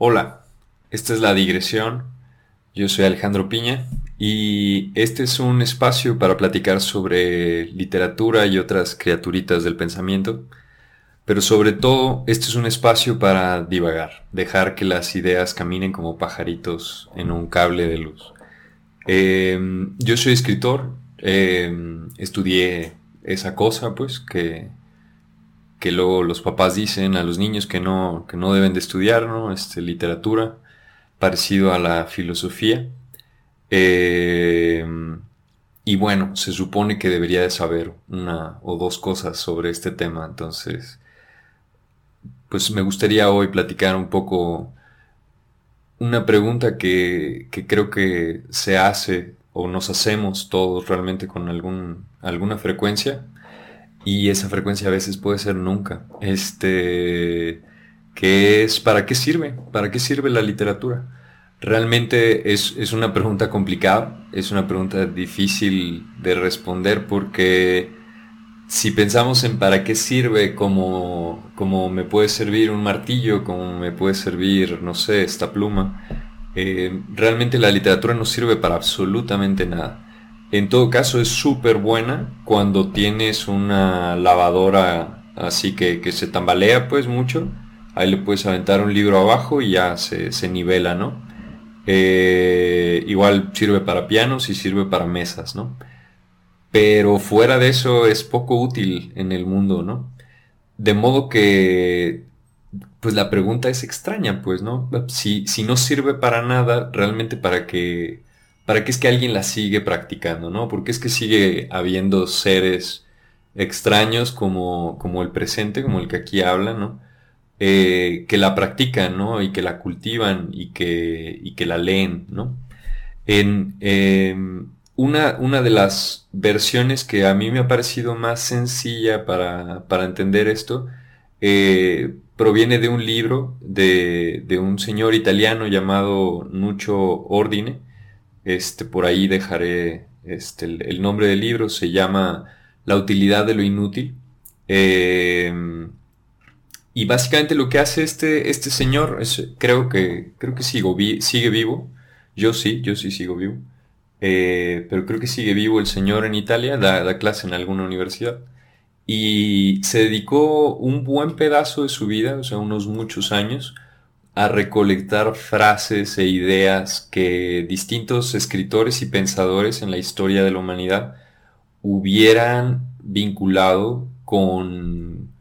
Hola, esta es la digresión. Yo soy Alejandro Piña y este es un espacio para platicar sobre literatura y otras criaturitas del pensamiento. Pero sobre todo, este es un espacio para divagar, dejar que las ideas caminen como pajaritos en un cable de luz. Em, yo soy escritor, em, estudié esa cosa, pues, que que luego los papás dicen a los niños que no, que no deben de estudiar, ¿no? Este, literatura, parecido a la filosofía. Eh, y bueno, se supone que debería de saber una o dos cosas sobre este tema, entonces, pues me gustaría hoy platicar un poco una pregunta que, que creo que se hace o nos hacemos todos realmente con algún, alguna frecuencia y esa frecuencia a veces puede ser nunca. Este, ¿qué es, ¿para qué sirve? ¿Para qué sirve la literatura? Realmente es, es una pregunta complicada, es una pregunta difícil de responder porque si pensamos en para qué sirve, como, como me puede servir un martillo, como me puede servir, no sé, esta pluma, eh, realmente la literatura no sirve para absolutamente nada. En todo caso es súper buena cuando tienes una lavadora así que, se tambalea pues mucho. Ahí le puedes aventar un libro abajo y ya se, nivela, ¿no? Eh, igual sirve para pianos y sirve para mesas, ¿no? Pero fuera de eso es poco útil en el mundo, ¿no? De modo que, pues la pregunta es extraña, pues, ¿no? Si, si no sirve para nada, realmente para que ¿para qué es que alguien la sigue practicando, no? ¿Por qué es que sigue habiendo seres extraños como, como el presente, como el que aquí habla, ¿no? Eh, que la practican, ¿no? Y que la cultivan y que, y que la leen, ¿no? En em, una, una, de las versiones que a mí me ha parecido más sencilla para, para entender esto eh, proviene de un libro de, de, un señor italiano llamado Nuccio Ordine, este, por ahí dejaré este, el, nombre del libro, se llama La utilidad de lo inútil. Em, y básicamente lo que hace este, este señor, es, creo que, creo que sigo, sigue vivo. Yo sí, yo sí sigo vivo. Eh, pero creo que sigue vivo el señor en Italia, da, da clase en alguna universidad. Y se dedicó un buen pedazo de su vida, o sea, unos muchos años, a recolectar frases e ideas que distintos escritores y pensadores en la historia de la humanidad hubieran vinculado con,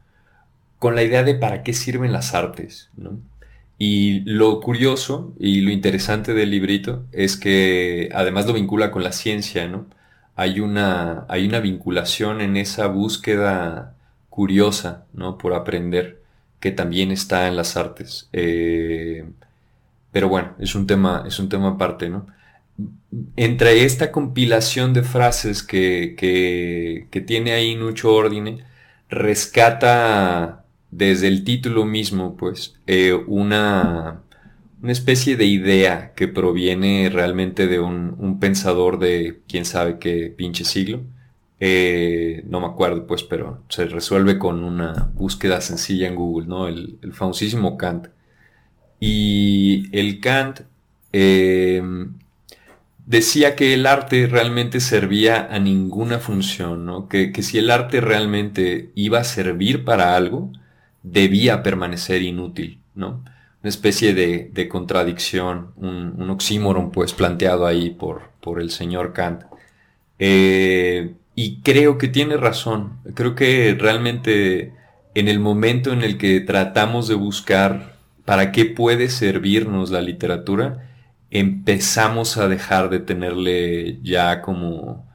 con la idea de para qué sirven las artes. Y lo curioso y lo interesante del librito es que además lo vincula con la ciencia, ¿no? Hay una, hay una vinculación en esa búsqueda curiosa, ¿no? Por aprender que también está en las artes. Eh, pero bueno, es un tema, es un tema aparte, ¿no? Entre esta compilación de frases que, que, tiene ahí Nucho Ordine, rescata desde el título mismo, pues, eh, una, una especie de idea que proviene realmente de un, un pensador de quién sabe qué pinche siglo eh, no me acuerdo, pues, pero se resuelve con una búsqueda sencilla en Google, ¿no? El, famosísimo Kant. Y el Kant eh, decía que el arte realmente servía a ninguna función, ¿no? Que, si el arte realmente iba a servir para algo, debía permanecer inútil, ¿no? Una especie de, contradicción, un, oxímoron, pues, planteado ahí por, por el señor Kant. Eh, y creo que tiene razón. Creo que realmente en el momento en el que tratamos de buscar para qué puede servirnos la literatura, empezamos a dejar de tenerle ya como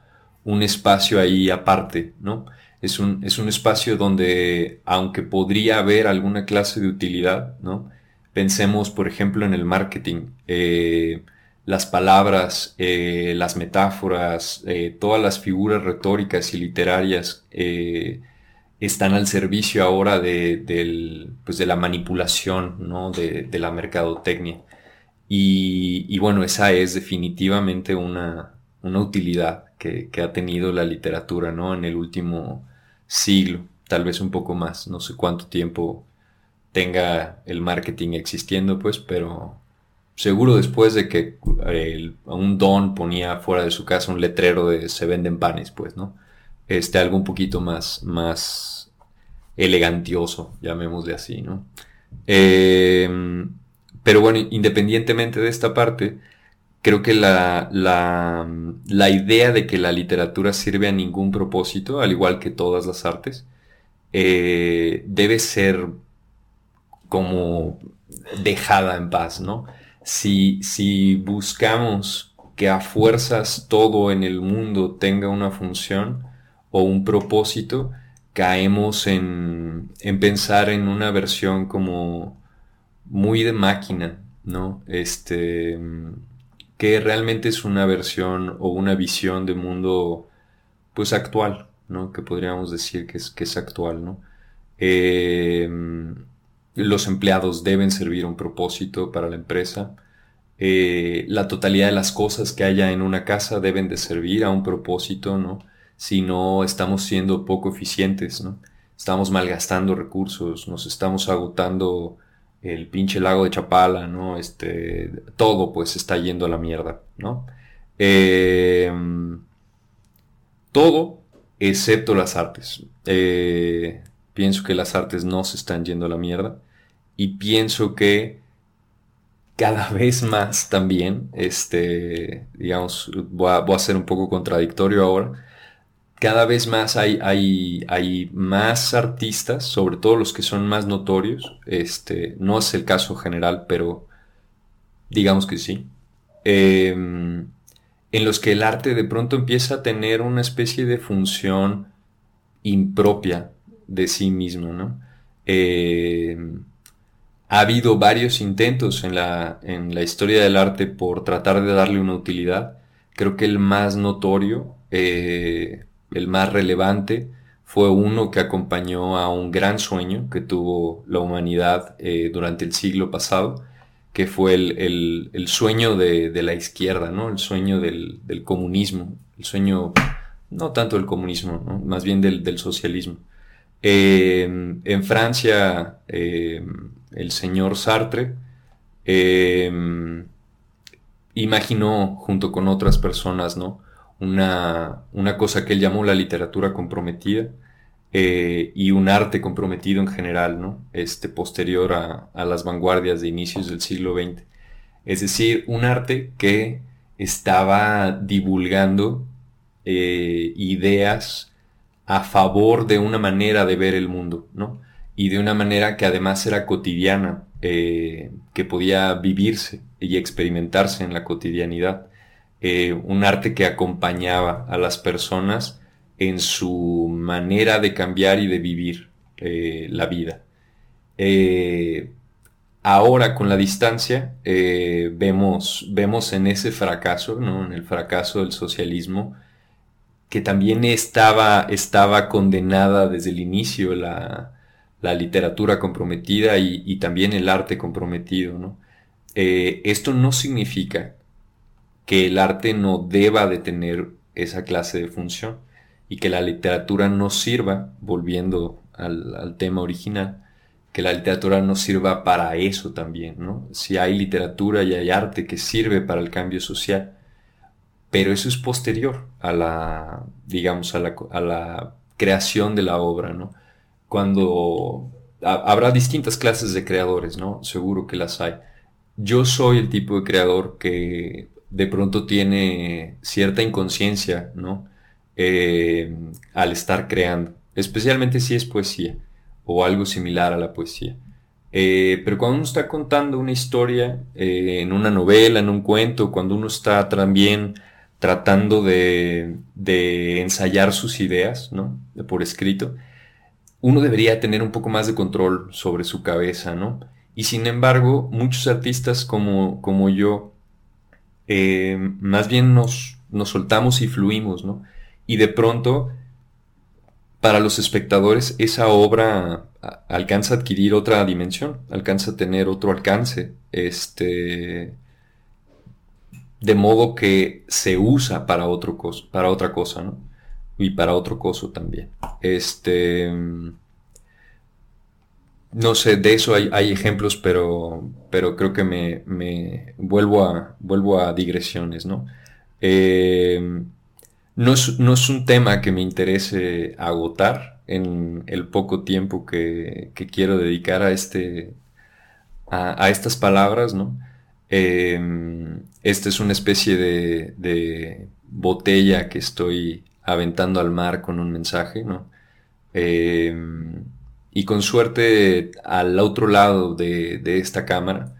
un espacio ahí aparte, ¿no? Es un, es un espacio donde, aunque podría haber alguna clase de utilidad, ¿no? Pensemos, por ejemplo, en el marketing. Eh, las palabras, eh, las metáforas, eh, todas las figuras retóricas y literarias eh, están al servicio ahora de, del, pues de la manipulación, ¿no? de, de la mercadotecnia. Y, y, bueno, esa es definitivamente una, una utilidad que, que, ha tenido la literatura ¿no? en el último siglo, tal vez un poco más, no sé cuánto tiempo tenga el marketing existiendo, pues, pero seguro después de que un don ponía fuera de su casa un letrero de se venden panes, pues, ¿no? Este, algo un poquito más, más elegantioso, llamémosle así, ¿no? Em, pero bueno, independientemente de esta parte, creo que la, la, la, idea de que la literatura sirve a ningún propósito, al igual que todas las artes, eh, debe ser como dejada en paz, ¿no? Si, si buscamos que a fuerzas todo en el mundo tenga una función o un propósito, caemos en, en pensar en una versión como muy de máquina, ¿no? Este, que realmente es una versión o una visión de mundo, pues actual, ¿no? Que podríamos decir que es, que es actual, ¿no? Em, los empleados deben servir un propósito para la empresa. Eh, la totalidad de las cosas que haya en una casa deben de servir a un propósito, ¿no? Si no estamos siendo poco eficientes, ¿no? Estamos malgastando recursos, nos estamos agotando el pinche lago de Chapala, ¿no? Este, todo pues está yendo a la mierda, ¿no? Em, todo excepto las artes. Eh, pienso que las artes no se están yendo a la mierda y pienso que cada vez más también, este, digamos, voy a, a ser un poco contradictorio ahora, cada vez más hay, hay, hay, más artistas, sobre todo los que son más notorios. Este, no es el caso general, pero digamos que sí. Em, en los que el arte de pronto empieza a tener una especie de función impropia de sí mismo, ¿no? Em, ha habido varios intentos en la, en la historia del arte por tratar de darle una utilidad. Creo que el más notorio eh, el más relevante, fue uno que acompañó a un gran sueño que tuvo la humanidad eh, durante el siglo pasado, que fue el, sueño de, la izquierda, ¿no? el sueño del, comunismo, el sueño no tanto del comunismo, más bien del, socialismo. Eh, en Francia, eh, el señor Sartre imaginó junto con otras personas, ¿no? una, una cosa que él llamó la literatura comprometida eh, y un arte comprometido en general, ¿no? Este, posterior a, a, las vanguardias de inicios del siglo XX. Es decir, un arte que estaba divulgando eh, ideas a favor de una manera de ver el mundo, ¿no? Y de una manera que además era cotidiana, eh, que podía vivirse y experimentarse en la cotidianidad. Eh, un arte que acompañaba a las personas en su manera de cambiar y de vivir eh, la vida. Ahora con la distancia vemos, vemos en ese fracaso, ¿no? en el fracaso del socialismo, que también estaba, estaba condenada desde el inicio la, literatura comprometida y, también el arte comprometido. esto no significa que el arte no deba de tener esa clase de función y que la literatura no sirva, volviendo al, tema original, que la literatura no sirva para eso también, ¿no? Si hay literatura y hay arte que sirve para el cambio social, pero eso es posterior a la, digamos, a la, a la creación de la obra, ¿no? Cuando habrá distintas clases de creadores, ¿no? Seguro que las hay. Yo soy el tipo de creador que de pronto tiene cierta inconsciencia, ¿no? Eh, al estar creando, especialmente si es poesía o algo similar a la poesía. Eh, pero cuando uno está contando una historia eh, en una novela, en un cuento, cuando uno está también tratando de, de ensayar sus ideas, ¿no? Por escrito, uno debería tener un poco más de control sobre su cabeza, ¿no? Y sin embargo, muchos artistas como, como yo, eh, más bien nos, nos soltamos y fluimos, ¿no? Y de pronto, para los espectadores, esa obra alcanza a adquirir otra dimensión, alcanza a tener otro alcance, este, de modo que se usa para, otro para otra cosa, ¿no? Y para otro coso también. Este, no sé, de eso hay, ejemplos, pero, pero creo que me, vuelvo, a, vuelvo a digresiones, ¿no? Eh, no, es, un tema que me interese agotar en el poco tiempo que, quiero dedicar a, este, a, estas palabras, ¿no? Eh, esta es una especie de, botella que estoy aventando al mar con un mensaje, ¿no? Eh, y con suerte al otro lado de, esta cámara,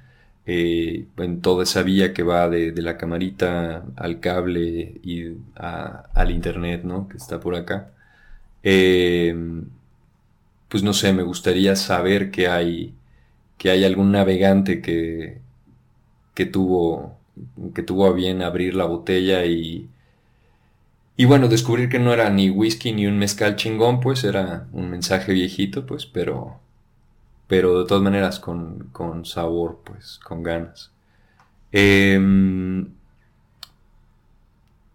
eh, en toda esa vía que va de, la camarita al cable y al internet, ¿no? Que está por acá. Eh, pues no sé, me gustaría saber que hay, que hay algún navegante que, que tuvo, que tuvo a bien abrir la botella y, y bueno, descubrir que no era ni whisky ni un mezcal chingón, pues era un mensaje viejito, pues, pero, pero de todas maneras con, sabor, pues, con ganas. Em,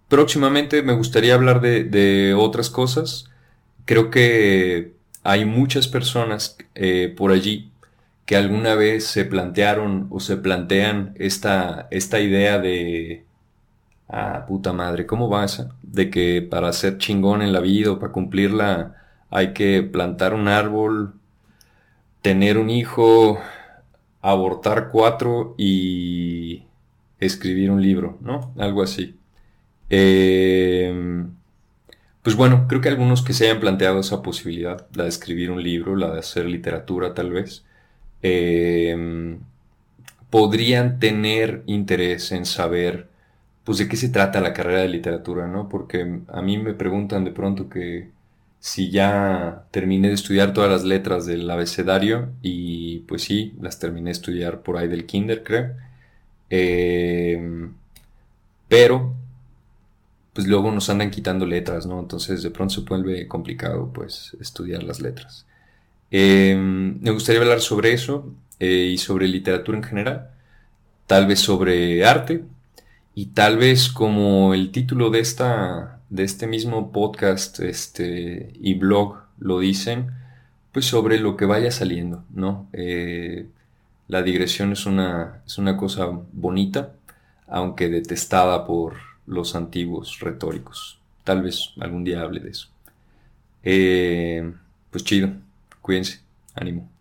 próximamente me gustaría hablar de, otras cosas. Creo que hay muchas personas eh, por allí que alguna vez se plantearon o se plantean esta, esta idea de Ah, puta madre, ¿cómo va esa? De que para ser chingón en la vida o para cumplirla hay que plantar un árbol, tener un hijo, abortar cuatro y escribir un libro, ¿no? Algo así. Em, pues bueno, creo que algunos que se hayan planteado esa posibilidad, la de escribir un libro, la de hacer literatura tal vez, em, podrían tener interés en saber pues de qué se trata la carrera de literatura, ¿no? Porque a mí me preguntan de pronto que si ya terminé de estudiar todas las letras del abecedario y pues sí, las terminé de estudiar por ahí del kinder, creo. Em, pero pues luego nos andan quitando letras, ¿no? Entonces de pronto se vuelve complicado pues estudiar las letras. Em, me gustaría hablar sobre eso eh, y sobre literatura en general, tal vez sobre arte, y tal vez como el título de, esta, de este mismo podcast este, y blog lo dicen, pues sobre lo que vaya saliendo, ¿no? Eh, la digresión es una, es una cosa bonita, aunque detestada por los antiguos retóricos. Tal vez algún día hable de eso. Eh, pues chido, cuídense, ánimo.